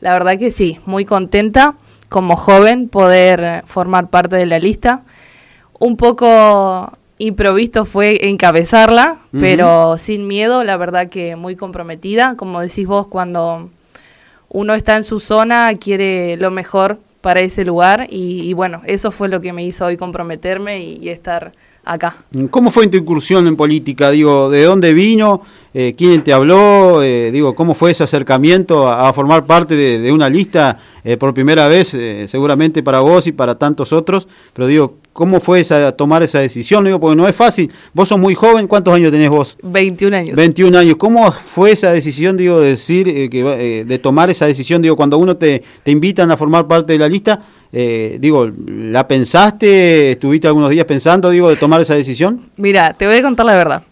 la verdad que sí, muy contenta como joven poder formar parte de la lista. Un poco improvisto fue encabezarla, pero sin miedo, la verdad que muy comprometida. Como decís vos, cuando uno está en su zona, quiere lo mejor para ese lugar y, bueno, eso fue lo que me hizo hoy comprometerme y estar acá. ¿Cómo fue tu incursión en política? Digo, ¿de dónde vino? Eh, ¿Quién te habló? Eh, digo, ¿cómo fue ese acercamiento a, formar parte de, una lista eh, por primera vez, seguramente para vos y para tantos otros? Pero digo, ¿cómo fue esa, tomar esa decisión? Digo, porque no es fácil. Vos sos muy joven, ¿cuántos años tenés vos? 21 años. 21 años. ¿Cómo fue esa decisión, digo, de decir, que, de tomar esa decisión? Digo, cuando uno te, te invitan a formar parte de la lista, eh, digo, ¿la pensaste? ¿Estuviste algunos días pensando, digo, de tomar esa decisión? Mira, te voy a contar la verdad.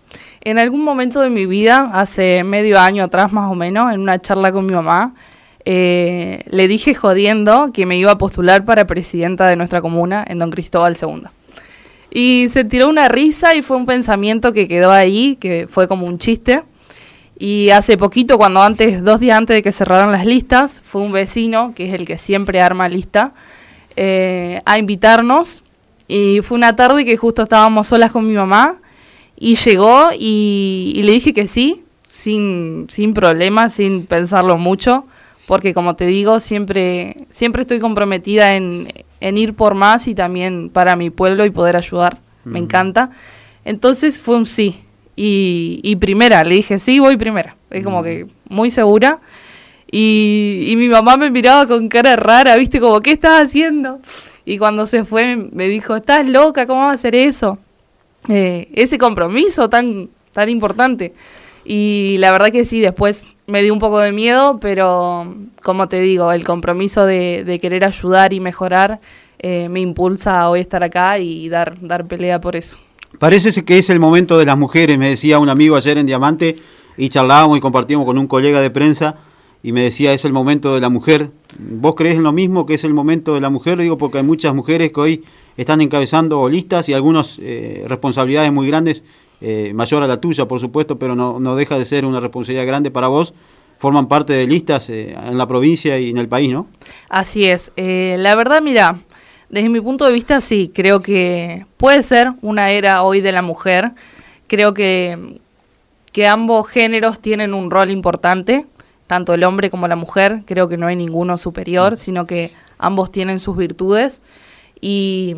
En algún momento de mi vida, hace medio año atrás más o menos, en una charla con mi mamá, eh, le dije jodiendo que me iba a postular para presidenta de nuestra comuna en Don Cristóbal II. Y se tiró una risa y fue un pensamiento que quedó ahí, que fue como un chiste. Y hace poquito, cuando antes, dos días antes de que cerraran las listas, fue un vecino, que es el que siempre arma lista, eh, a invitarnos. Y fue una tarde que justo estábamos solas con mi mamá y llegó y, le dije que sí, sin, sin problemas, sin pensarlo mucho, porque como te digo, siempre, siempre estoy comprometida en, ir por más y también para mi pueblo y poder ayudar. Me encanta. Entonces fue un sí. Y, y primera, le dije, sí, voy primera. Es como que muy segura. Y, mi mamá me miraba con cara rara, ¿viste? Como, ¿qué estás haciendo? Y cuando se fue me dijo, ¿estás loca? ¿Cómo vas a hacer eso? Eh, ese compromiso tan, tan importante. Y la verdad que sí, después me dio un poco de miedo, pero como te digo, el compromiso de, querer ayudar y mejorar eh, me impulsa a hoy estar acá y dar, dar pelea por eso. Parece que es el momento de las mujeres, me decía un amigo ayer en Diamante, y charlábamos y compartíamos con un colega de prensa y me decía, es el momento de la mujer. ¿Vos crees en lo mismo que es el momento de la mujer? Digo, porque hay muchas mujeres que hoy están encabezando listas y algunas eh, responsabilidades muy grandes, eh, mayor a la tuya, por supuesto, pero no, no, deja de ser una responsabilidad grande para vos. Forman parte de listas eh, en la provincia y en el país, ¿no? Así es. la verdad, mira, desde mi punto de vista, sí, creo que puede ser una era hoy de la mujer. Creo que, que ambos géneros tienen un rol importante tanto el hombre como la mujer, creo que no hay ninguno superior, mm. sino que ambos tienen sus virtudes. Y,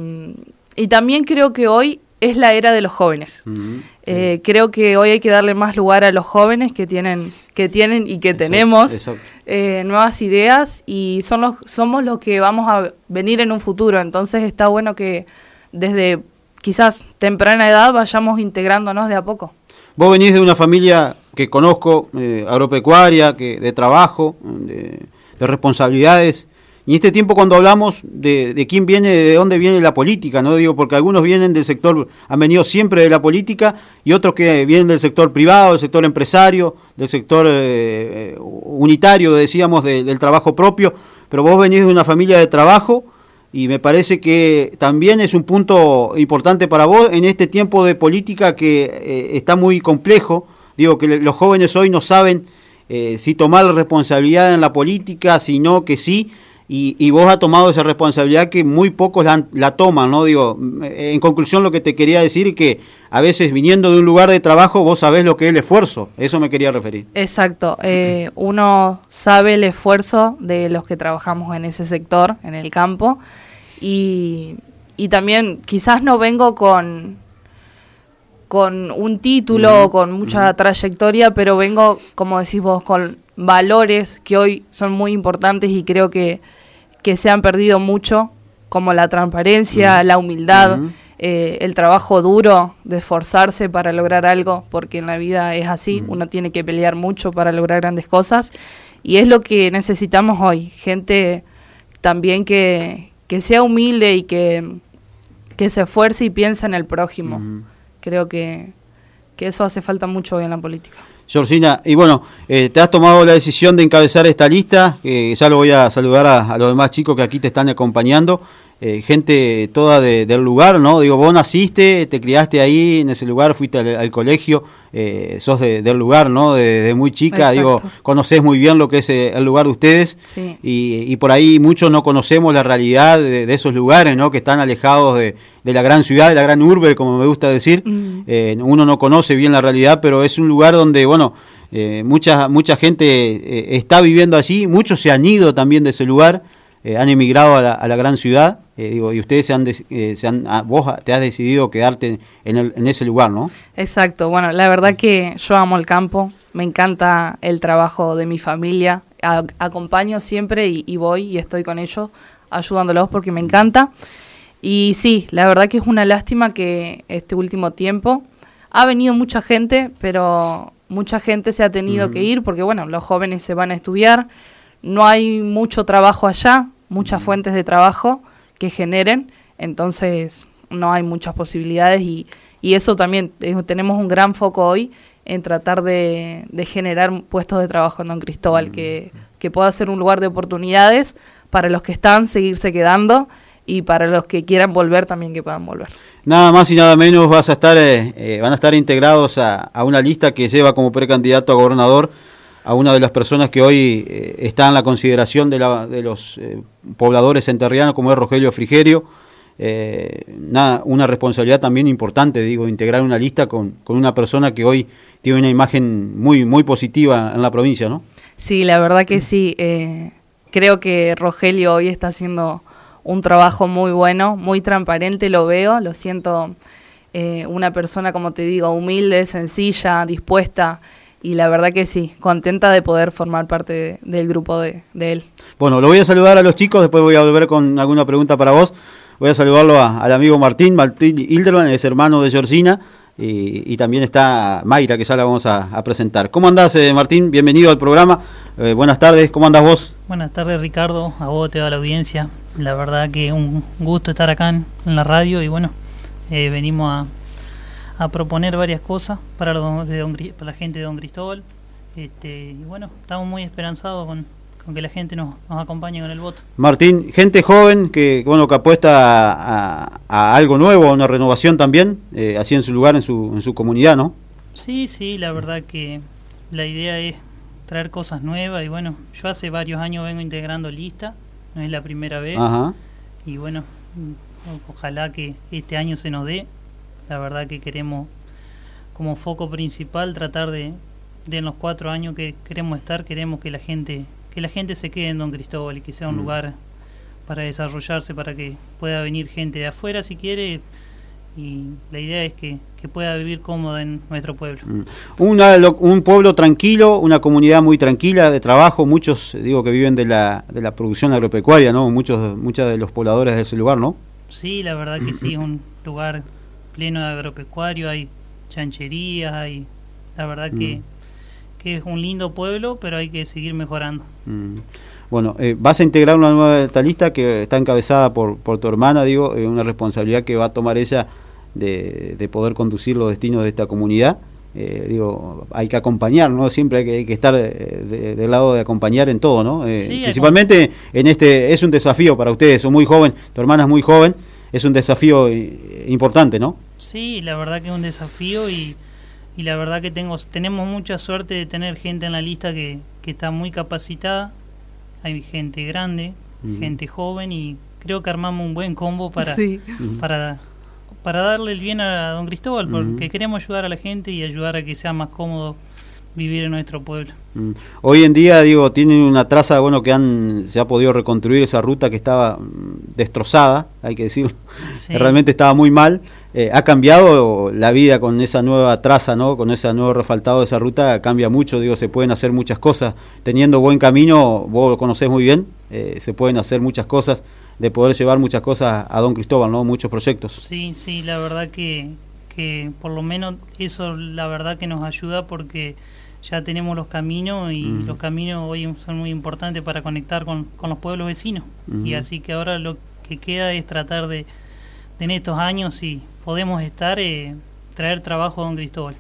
también creo que hoy es la era de los jóvenes. Mm, eh, creo que hoy hay que darle más lugar a los jóvenes que tienen, que tienen y que tenemos eh, nuevas ideas y son los, somos los que vamos a venir en un futuro. Entonces está bueno que desde quizás temprana edad vayamos integrándonos de a poco. Vos venís de una familia que conozco, eh, agropecuaria, que, de trabajo, de, responsabilidades. Y en este tiempo cuando hablamos de, quién viene, de dónde viene la política, no digo porque algunos vienen del sector, han venido siempre de la política y otros que vienen del sector privado, del sector empresario, del sector eh, unitario, decíamos, del trabajo propio, pero vos venís de una familia de trabajo y me parece que también es un punto importante para vos en este tiempo de política que eh, está muy complejo. Digo que los jóvenes hoy no saben eh, si tomar la responsabilidad en la política, sino que sí, y, vos has tomado esa responsabilidad que muy pocos la, toman, ¿no? Digo, en conclusión lo que te quería decir es que a veces viniendo de un lugar de trabajo vos sabés lo que es el esfuerzo, eso me quería referir. Exacto, eh, uno sabe el esfuerzo de los que trabajamos en ese sector, en el campo, y, y también quizás no vengo con con un título, o con mucha trayectoria, pero vengo, como decís vos, con valores que hoy son muy importantes y creo que que se han perdido mucho, como la transparencia, la humildad, eh, el trabajo duro de esforzarse para lograr algo, porque en la vida es así, uno tiene que pelear mucho para lograr grandes cosas, y es lo que necesitamos hoy, gente también que, que sea humilde y que, que se esfuerce y piense en el prójimo. Creo que, que eso hace falta mucho hoy en la política. Georgina, y bueno, eh, te has tomado la decisión de encabezar esta lista, ya lo voy a saludar a, los demás chicos que aquí te están acompañando. Eh, gente toda del lugar, ¿no? Digo, vos naciste, te criaste ahí en ese lugar, fuiste al, colegio, eh, sos del lugar, ¿no? De, muy chica, digo, conocés muy bien lo que es eh, el lugar de ustedes y, por ahí muchos no conocemos la realidad de, esos lugares, ¿no? Que están alejados de, la gran ciudad, de la gran urbe, como me gusta decir. Mm. uno no conoce bien la realidad, pero es un lugar donde, bueno, mucha, mucha gente está viviendo allí, muchos se han ido también de ese lugar. han emigrado a la gran ciudad eh, digo, y ustedes se han, eh, se han ah, vos te has decidido quedarte en, el, en ese lugar, ¿no? Exacto, bueno, la verdad que yo amo el campo, me encanta el trabajo de mi familia, acompaño siempre y, voy y estoy con ellos ayudándolos porque me encanta. Y sí, la verdad que es una lástima que este último tiempo ha venido mucha gente, pero mucha gente se ha tenido que ir porque, bueno, los jóvenes se van a estudiar, no hay mucho trabajo allá, muchas fuentes de trabajo que generen, entonces no hay muchas posibilidades y, y eso también, eh, tenemos un gran foco hoy en tratar de, generar puestos de trabajo en Don Cristóbal, mm. que, que pueda ser un lugar de oportunidades para los que están, seguirse quedando y para los que quieran volver también que puedan volver. Nada más y nada menos vas a estar, eh, eh, van a estar integrados a, a, una lista que lleva como precandidato a gobernador a una de las personas que hoy eh, está en la consideración de, la, de los eh, pobladores enterrianos, como es Rogelio Frigerio. Eh, una responsabilidad también importante, digo, integrar una lista con, con, una persona que hoy tiene una imagen muy, muy positiva en la provincia, ¿no? Sí, la verdad que sí. creo que Rogelio hoy está haciendo un trabajo muy bueno, muy transparente, lo veo, lo siento una persona, como te digo, humilde, sencilla, dispuesta y la verdad que sí, contenta de poder formar parte del grupo de, él. Bueno, lo voy a saludar a los chicos, después voy a volver con alguna pregunta para vos. Voy a saludarlo al amigo Martín, Martín Hilderman, es hermano de Georgina, y, también está Mayra, que ya la vamos a, presentar. ¿Cómo andás, eh, Martín? Bienvenido al programa. Eh, buenas tardes, ¿cómo andás vos? Buenas tardes, Ricardo, a vos, te da la audiencia. La verdad que un gusto estar acá en, la radio y bueno, eh, venimos a a proponer varias cosas para, de para la gente de Don Cristóbal. Este, y bueno, estamos muy esperanzados con, que la gente nos, nos, acompañe con el voto. Martín, gente joven que bueno que apuesta a, algo nuevo, a una renovación también, eh, así en su lugar, en su, en su comunidad, ¿no? Sí, sí, la verdad que la idea es traer cosas nuevas y bueno, yo hace varios años vengo integrando lista, no es la primera vez. Y bueno, ojalá que este año se nos dé la verdad que queremos como foco principal tratar de, de en los cuatro años que queremos estar, queremos que la gente que la gente se quede en Don Cristóbal y que sea un mm. lugar para desarrollarse, para que pueda venir gente de afuera si quiere y la idea es que, pueda vivir cómoda en nuestro pueblo. Mm. un pueblo tranquilo, una comunidad muy tranquila de trabajo, muchos digo que viven de la, de la producción agropecuaria, ¿no? Muchos, muchos de los pobladores de ese lugar, ¿no? Sí, la verdad que sí, es un lugar pleno de agropecuario, hay chancherías, hay la verdad que, mm. que es un lindo pueblo, pero hay que seguir mejorando. Mm. Bueno, eh, vas a integrar una nueva lista que está encabezada por, por tu hermana, digo, es una responsabilidad que va a tomar ella de, de poder conducir los destinos de esta comunidad. Eh, digo, hay que acompañar, ¿no? Siempre hay que, hay que estar eh, del lado de acompañar en todo, ¿no? principalmente en este, es un desafío para ustedes, son muy joven, tu hermana es muy joven, es un desafío eh, importante, ¿no? Sí, la verdad que es un desafío y, y la verdad que tengo, tenemos mucha suerte de tener gente en la lista que, que está muy capacitada. Hay gente grande, gente joven y creo que armamos un buen combo para, para, para darle el bien a don Cristóbal, porque queremos ayudar a la gente y ayudar a que sea más cómodo vivir en nuestro pueblo. Hoy en día, digo, tienen una traza, bueno, que han, se ha podido reconstruir esa ruta que estaba mm, destrozada, hay que decirlo, realmente estaba muy mal. Eh, ha cambiado la vida con esa nueva traza, ¿no? Con ese nuevo refaltado de esa ruta, cambia mucho, digo, se pueden hacer muchas cosas. Teniendo buen camino, vos lo conocés muy bien, eh, se pueden hacer muchas cosas, de poder llevar muchas cosas a Don Cristóbal, ¿no? Muchos proyectos. Sí, sí, la verdad que, que por lo menos eso la verdad que nos ayuda porque ya tenemos los caminos y los caminos hoy son muy importantes para conectar con, los pueblos vecinos. Y así que ahora lo que queda es tratar de, en estos años, si podemos estar, eh, traer trabajo a Don Cristóbal.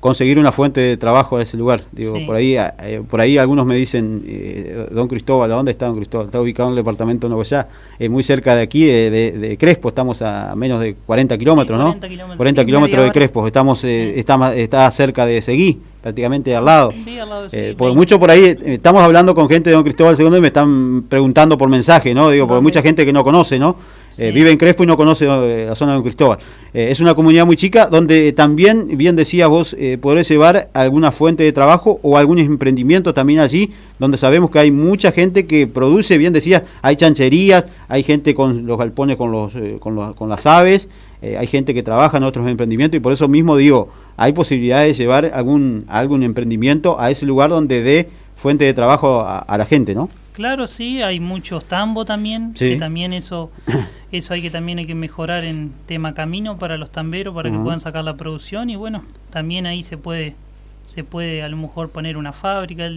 Conseguir una fuente de trabajo a ese lugar. Digo, por ahí eh, por ahí algunos me dicen, eh, Don Cristóbal, ¿dónde está Don Cristóbal? Está ubicado en el departamento de Nogoyá, es muy cerca de aquí, de, Crespo, estamos a menos de 40 kilómetros, ¿no? 40 kilómetros, de Crespo, estamos, eh, está, está cerca de Seguí, prácticamente al lado. Sí, al lado de por mucho por ahí, estamos hablando con gente de Don Cristóbal II y me están preguntando por mensaje, ¿no? Digo, porque mucha gente que no conoce, ¿no? Eh, vive en Crespo y no conoce eh, la zona de Don Cristóbal. Eh, es una comunidad muy chica donde también, bien decías vos, podés llevar alguna fuente de trabajo o algún emprendimiento también allí, donde sabemos que hay mucha gente que produce, bien decías, hay chancherías, hay gente con los galpones con, los, con, con las aves, hay gente que trabaja en otros emprendimientos y por eso mismo digo, hay posibilidades de llevar algún, algún emprendimiento a ese lugar donde dé fuente de trabajo a, la gente, ¿no? Claro, sí, hay muchos tambo también, que también eso eso hay que también hay que mejorar en tema camino para los tamberos para que puedan sacar la producción y bueno, también ahí se puede se puede a lo mejor poner una fábrica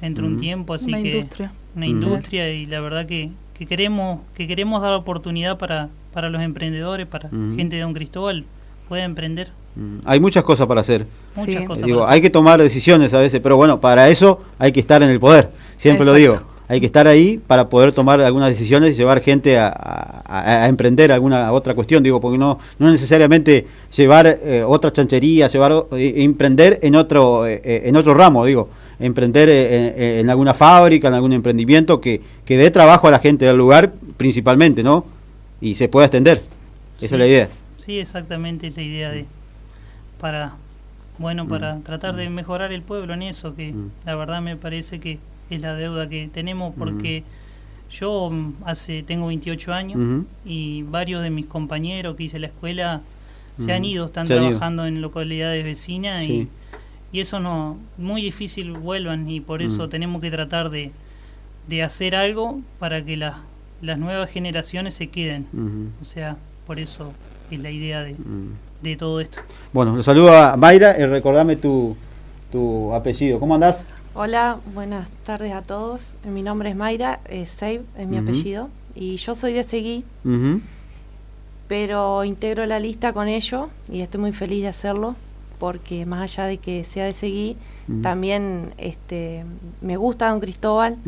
dentro de un tiempo, así una que industria. una industria y la verdad que, que queremos que queremos dar oportunidad para para los emprendedores, para gente de Don Cristóbal puede emprender. Hay muchas cosas para hacer. digo, hay que tomar decisiones a veces, pero bueno, para eso hay que estar en el poder. Siempre lo digo hay que estar ahí para poder tomar algunas decisiones y llevar gente a, emprender alguna otra cuestión, digo, porque no, no necesariamente llevar eh, otra chanchería, llevar eh, emprender en otro eh, en otro ramo, digo, emprender en, alguna fábrica, en algún emprendimiento que, que dé trabajo a la gente del lugar principalmente, ¿no? Y se pueda extender. Esa es la idea. Sí, exactamente es la idea de para bueno, para mm. tratar de mejorar el pueblo en eso, que mm. la verdad me parece que es la deuda que tenemos porque yo mm, hace tengo 28 años y varios de mis compañeros que hice la escuela se han ido, están trabajando en localidades vecinas y, y, eso no, muy difícil vuelvan y por eso tenemos que tratar de, de hacer algo para que las las nuevas generaciones se queden. O sea, por eso es la idea de, de todo esto. Bueno, lo saludo a Mayra y recordame tu, tu apellido. ¿Cómo andás? Hola, buenas tardes a todos. Mi nombre es Mayra, eh, Save es mi apellido, y yo soy de Seguí, pero integro la lista con ello y estoy muy feliz de hacerlo porque más allá de que sea de Seguí, también este, me gusta Don Cristóbal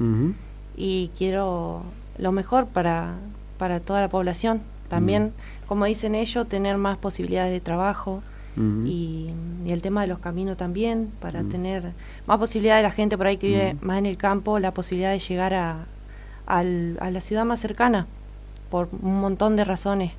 y quiero lo mejor para, para toda la población. También, como dicen ellos, tener más posibilidades de trabajo, y, el tema de los caminos también, para tener más posibilidad de la gente por ahí que vive más en el campo, la posibilidad de llegar a, a la ciudad más cercana, por un montón de razones.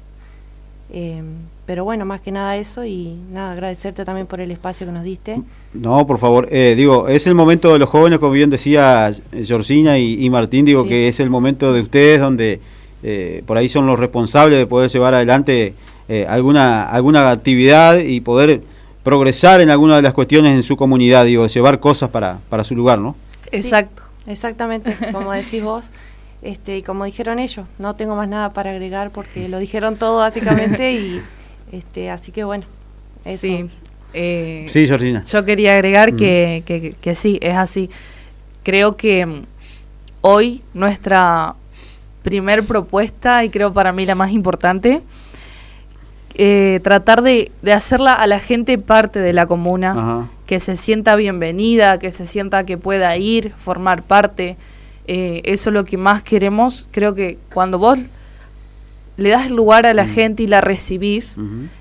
Eh, pero bueno, más que nada eso y nada, agradecerte también por el espacio que nos diste. No, por favor, eh, digo, es el momento de los jóvenes, como bien decía Georgina y, Martín, digo que es el momento de ustedes donde eh, por ahí son los responsables de poder llevar adelante eh, alguna, alguna actividad y poder progresar en alguna de las cuestiones en su comunidad, digo, llevar cosas para, para su lugar, ¿no? Exacto. exactamente, como decís vos. Este, y como dijeron ellos, no tengo más nada para agregar porque lo dijeron todo básicamente y este, así que bueno, eso. Sí, eh, sí Georgina. Yo quería agregar que, que, que, sí, es así. Creo que mm, hoy nuestra primer propuesta, y creo para mí la más importante, eh, tratar de, hacerla a la gente parte de la comuna, que se sienta bienvenida, que se sienta que pueda ir, formar parte. Eh, eso es lo que más queremos. Creo que cuando vos le das lugar a la mm. gente y la recibís,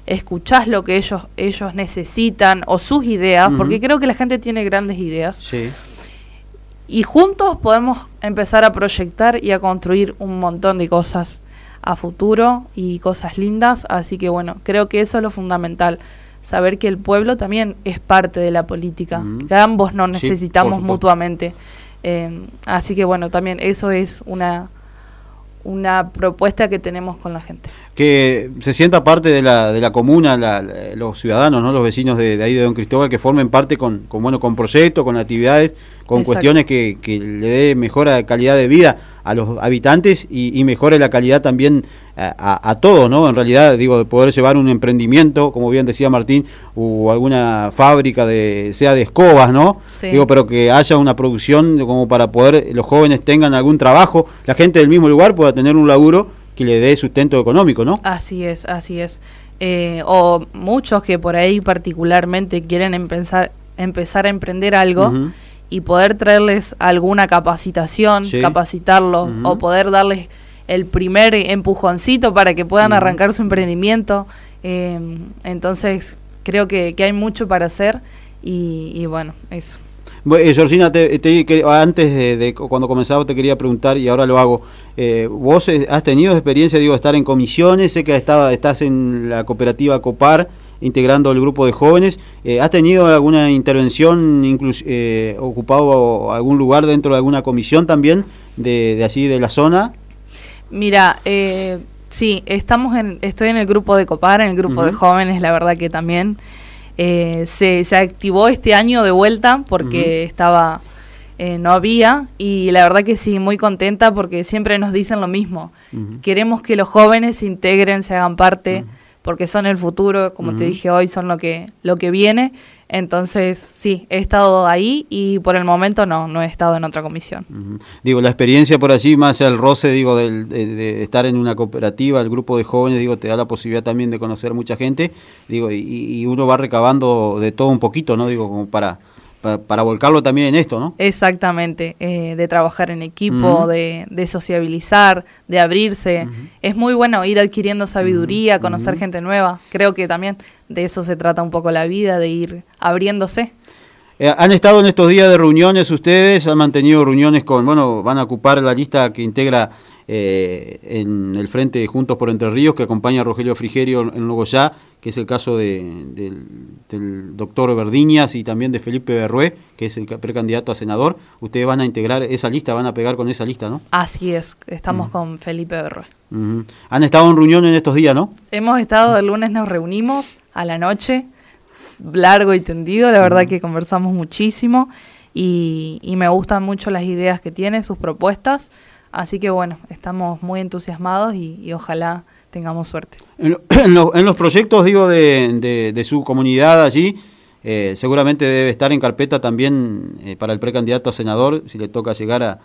escuchás lo que ellos, ellos necesitan o sus ideas, porque creo que la gente tiene grandes ideas. Y juntos podemos empezar a proyectar y a construir un montón de cosas a futuro y cosas lindas. Así que bueno, creo que eso es lo fundamental. Saber que el pueblo también es parte de la política, que ambos nos necesitamos mutuamente. Eh, así que bueno, también eso es una, una propuesta que tenemos con la gente. Que se sienta parte de la, de la comuna, los ciudadanos, ¿no? los vecinos de, ahí de Don Cristóbal, que formen parte con, con, bueno, con proyectos, con actividades, con cuestiones que, que le dé mejora calidad de vida a los habitantes y, mejore la calidad también a, a, todos, ¿no? En realidad, digo, de poder llevar un emprendimiento, como bien decía Martín, o alguna fábrica de, sea de escobas, ¿no? Digo, pero que haya una producción como para poder los jóvenes tengan algún trabajo, la gente del mismo lugar pueda tener un laburo que le dé sustento económico, ¿no? Así es, así es. eh, o muchos que por ahí particularmente quieren empezar, empezar a emprender algo y poder traerles alguna capacitación, capacitarlos o poder darles el primer empujoncito para que puedan arrancar su emprendimiento. Eh, entonces creo que, hay mucho para hacer y, bueno, eso. Eh, Georgina, te, antes de, cuando comenzaba te quería preguntar y ahora lo hago. Eh, ¿Vos has tenido experiencia, digo, de estar en comisiones? Sé que estaba, estás en la cooperativa COPAR integrando el grupo de jóvenes. Eh, ¿Has tenido alguna intervención, incluso eh, ocupado algún lugar dentro de alguna comisión también de, de allí de la zona? Mira, eh, sí, estamos en, estoy en el grupo de COPAR, en el grupo de jóvenes, la verdad que también eh, se, se, activó este año de vuelta porque estaba, no había, y la verdad que sí, muy contenta porque siempre nos dicen lo mismo. Queremos que los jóvenes se integren, se hagan parte porque son el futuro, como te dije hoy, son lo que, lo que viene. Entonces, sí, he estado ahí y por el momento no, no he estado en otra comisión. Digo, la experiencia por allí, más el roce, digo, de, estar en una cooperativa, el grupo de jóvenes, digo, te da la posibilidad también de conocer mucha gente, digo, y, y uno va recabando de todo un poquito, ¿no? Digo, como para para, volcarlo también en esto, ¿no? Exactamente, eh, de trabajar en equipo, de, sociabilizar, de abrirse. Es muy bueno ir adquiriendo sabiduría, conocer gente nueva. Creo que también de eso se trata un poco la vida, de ir abriéndose. Eh, ¿Han estado en estos días de reuniones ustedes? ¿Han mantenido reuniones con, bueno, van a ocupar la lista que integra eh, en el Frente de Juntos por Entre Ríos, que acompaña a Rogelio Frigerio en Logoyá, que es el caso de, del, doctor Verdiñas y también de Felipe Berrué, que es el precandidato a senador. Ustedes van a integrar esa lista, van a pegar con esa lista, ¿no? Así es, estamos con Felipe Berrué. Han estado en reunión en estos días, ¿no? Hemos estado, el lunes nos reunimos a la noche, largo y tendido, la verdad que conversamos muchísimo y, y me gustan mucho las ideas que tiene, sus propuestas. Así que bueno, estamos muy entusiasmados y, ojalá tengamos suerte. En, los proyectos, digo, de, su comunidad allí, eh, seguramente debe estar en carpeta también eh, para el precandidato a senador, si le toca llegar a,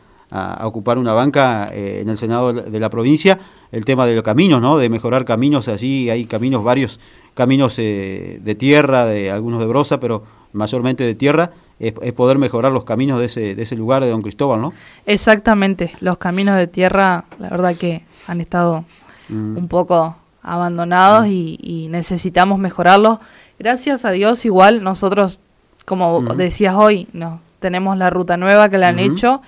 ocupar una banca eh, en el Senado de la provincia, el tema de los caminos, ¿no? De mejorar caminos, allí hay caminos, varios caminos de tierra, de algunos de brosa, pero mayormente de tierra, es, poder mejorar los caminos de ese, de ese lugar de Don Cristóbal, ¿no? Exactamente, los caminos de tierra, la verdad que han estado mm. un poco abandonados mm. y, necesitamos mejorarlos. Gracias a Dios, igual nosotros, como mm. decías hoy, no, tenemos la ruta nueva que la han hecho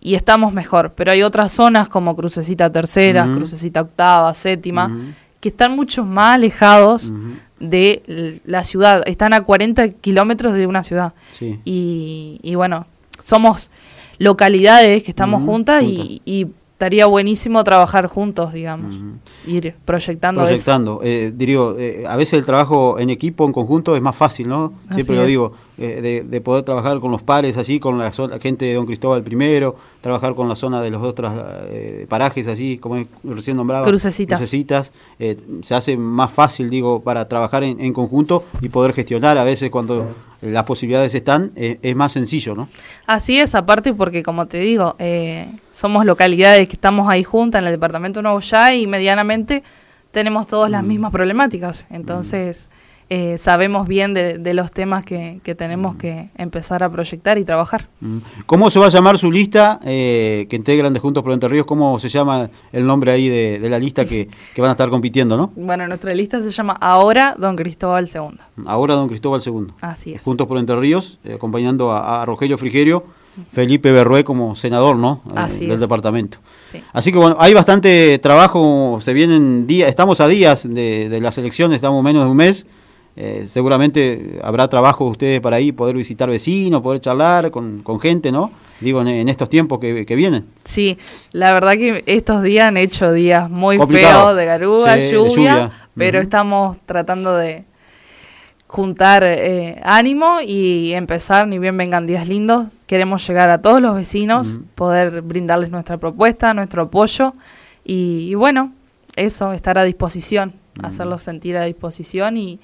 y estamos mejor, pero hay otras zonas como Crucecita Tercera, Crucecita Octava, Séptima, que están mucho más alejados de la ciudad. Están a 40 kilómetros de una ciudad. Y, y, bueno, somos localidades que estamos juntas y, y, estaría buenísimo trabajar juntos, digamos, ir proyectando. Proyectando. Eh, diría, eh, a veces el trabajo en equipo, en conjunto, es más fácil, ¿no? Siempre lo digo, eh, de, poder trabajar con los pares, así, con la, gente de Don Cristóbal I, trabajar con la zona de los otros parajes, así, como recién nombraba. Crucecitas. Crucecitas. se hace más fácil, digo, para trabajar en, en, conjunto y poder gestionar a veces cuando las posibilidades están, eh, es más sencillo, ¿no? Así es, aparte porque, como te digo, eh, somos localidades que estamos ahí juntas en el departamento de Nuevo Ya y medianamente tenemos todas las mm. mismas problemáticas. Entonces, eh, sabemos bien de, los temas que, tenemos que empezar a proyectar y trabajar. Mm. ¿Cómo se va a llamar su lista eh, que integran de Juntos por Entre Ríos? ¿Cómo se llama el nombre ahí de, la lista que, van a estar compitiendo, no? Bueno, nuestra lista se llama Ahora Don Cristóbal II. Ahora Don Cristóbal II. Así es. Juntos por Entre Ríos, eh, acompañando a, Rogelio Frigerio. Felipe Berrué como senador, ¿no? del departamento. Así que bueno, hay bastante trabajo, se vienen días, estamos a días de, de las elecciones, estamos menos de un mes, eh, seguramente habrá trabajo ustedes para ahí, poder visitar vecinos, poder charlar con, gente, ¿no? Digo, en, estos tiempos que, vienen. Sí, la verdad que estos días han hecho días muy feos de garúa, lluvia, pero estamos tratando de juntar eh, ánimo y empezar, ni bien vengan días lindos, queremos llegar a todos los vecinos, poder brindarles nuestra propuesta, nuestro apoyo y, bueno, eso, estar a disposición, hacerlos sentir a disposición y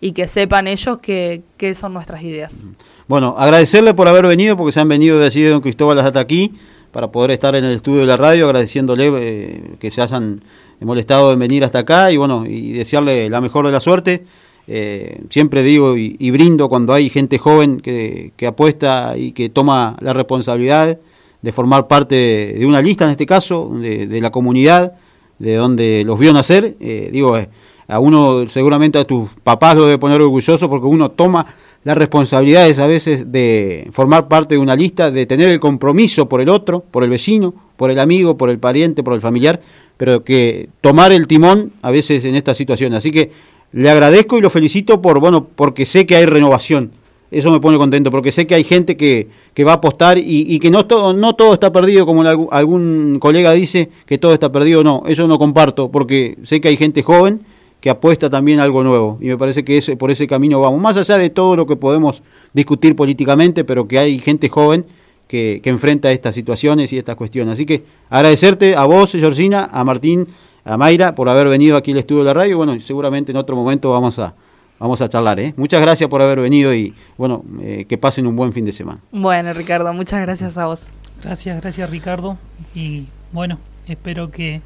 y que sepan ellos que, son nuestras ideas. Bueno, agradecerle por haber venido, porque se han venido de allí de Don Cristóbal hasta aquí, para poder estar en el estudio de la radio, agradeciéndole eh, que se hayan molestado en venir hasta acá y bueno, y desearle la mejor de la suerte. Eh, siempre digo y, brindo cuando hay gente joven que, apuesta y que toma la responsabilidad de formar parte de, una lista, en este caso, de, la comunidad, de donde los vio nacer. Eh, digo, eh, a uno seguramente a tus papás lo debe poner orgulloso porque uno toma las responsabilidades a veces de formar parte de una lista, de tener el compromiso por el otro, por el vecino, por el amigo, por el pariente, por el familiar, pero que tomar el timón a veces en esta situación. Así que le agradezco y lo felicito por, bueno, porque sé que hay renovación. Eso me pone contento, porque sé que hay gente que, que va a apostar y, que no todo, no todo está perdido, como algún, colega dice, que todo está perdido. No, eso no comparto, porque sé que hay gente joven que apuesta también a algo nuevo. Y me parece que ese, por ese camino vamos. Más allá de todo lo que podemos discutir políticamente, pero que hay gente joven que, que enfrenta estas situaciones y estas cuestiones. Así que agradecerte a vos, Georgina, a Martín a Mayra por haber venido aquí al estudio de la radio. Bueno, seguramente en otro momento vamos a, vamos a charlar. ¿eh? Muchas gracias por haber venido y bueno, eh, que pasen un buen fin de semana. Bueno, Ricardo, muchas gracias a vos. Gracias, gracias Ricardo. Y bueno, espero que,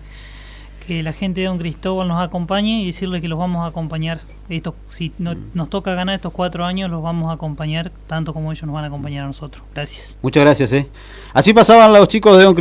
que la gente de Don Cristóbal nos acompañe y decirle que los vamos a acompañar. Esto, si nos toca ganar estos cuatro años, los vamos a acompañar tanto como ellos nos van a acompañar a nosotros. Gracias. Muchas gracias. ¿eh? Así pasaban los chicos de Don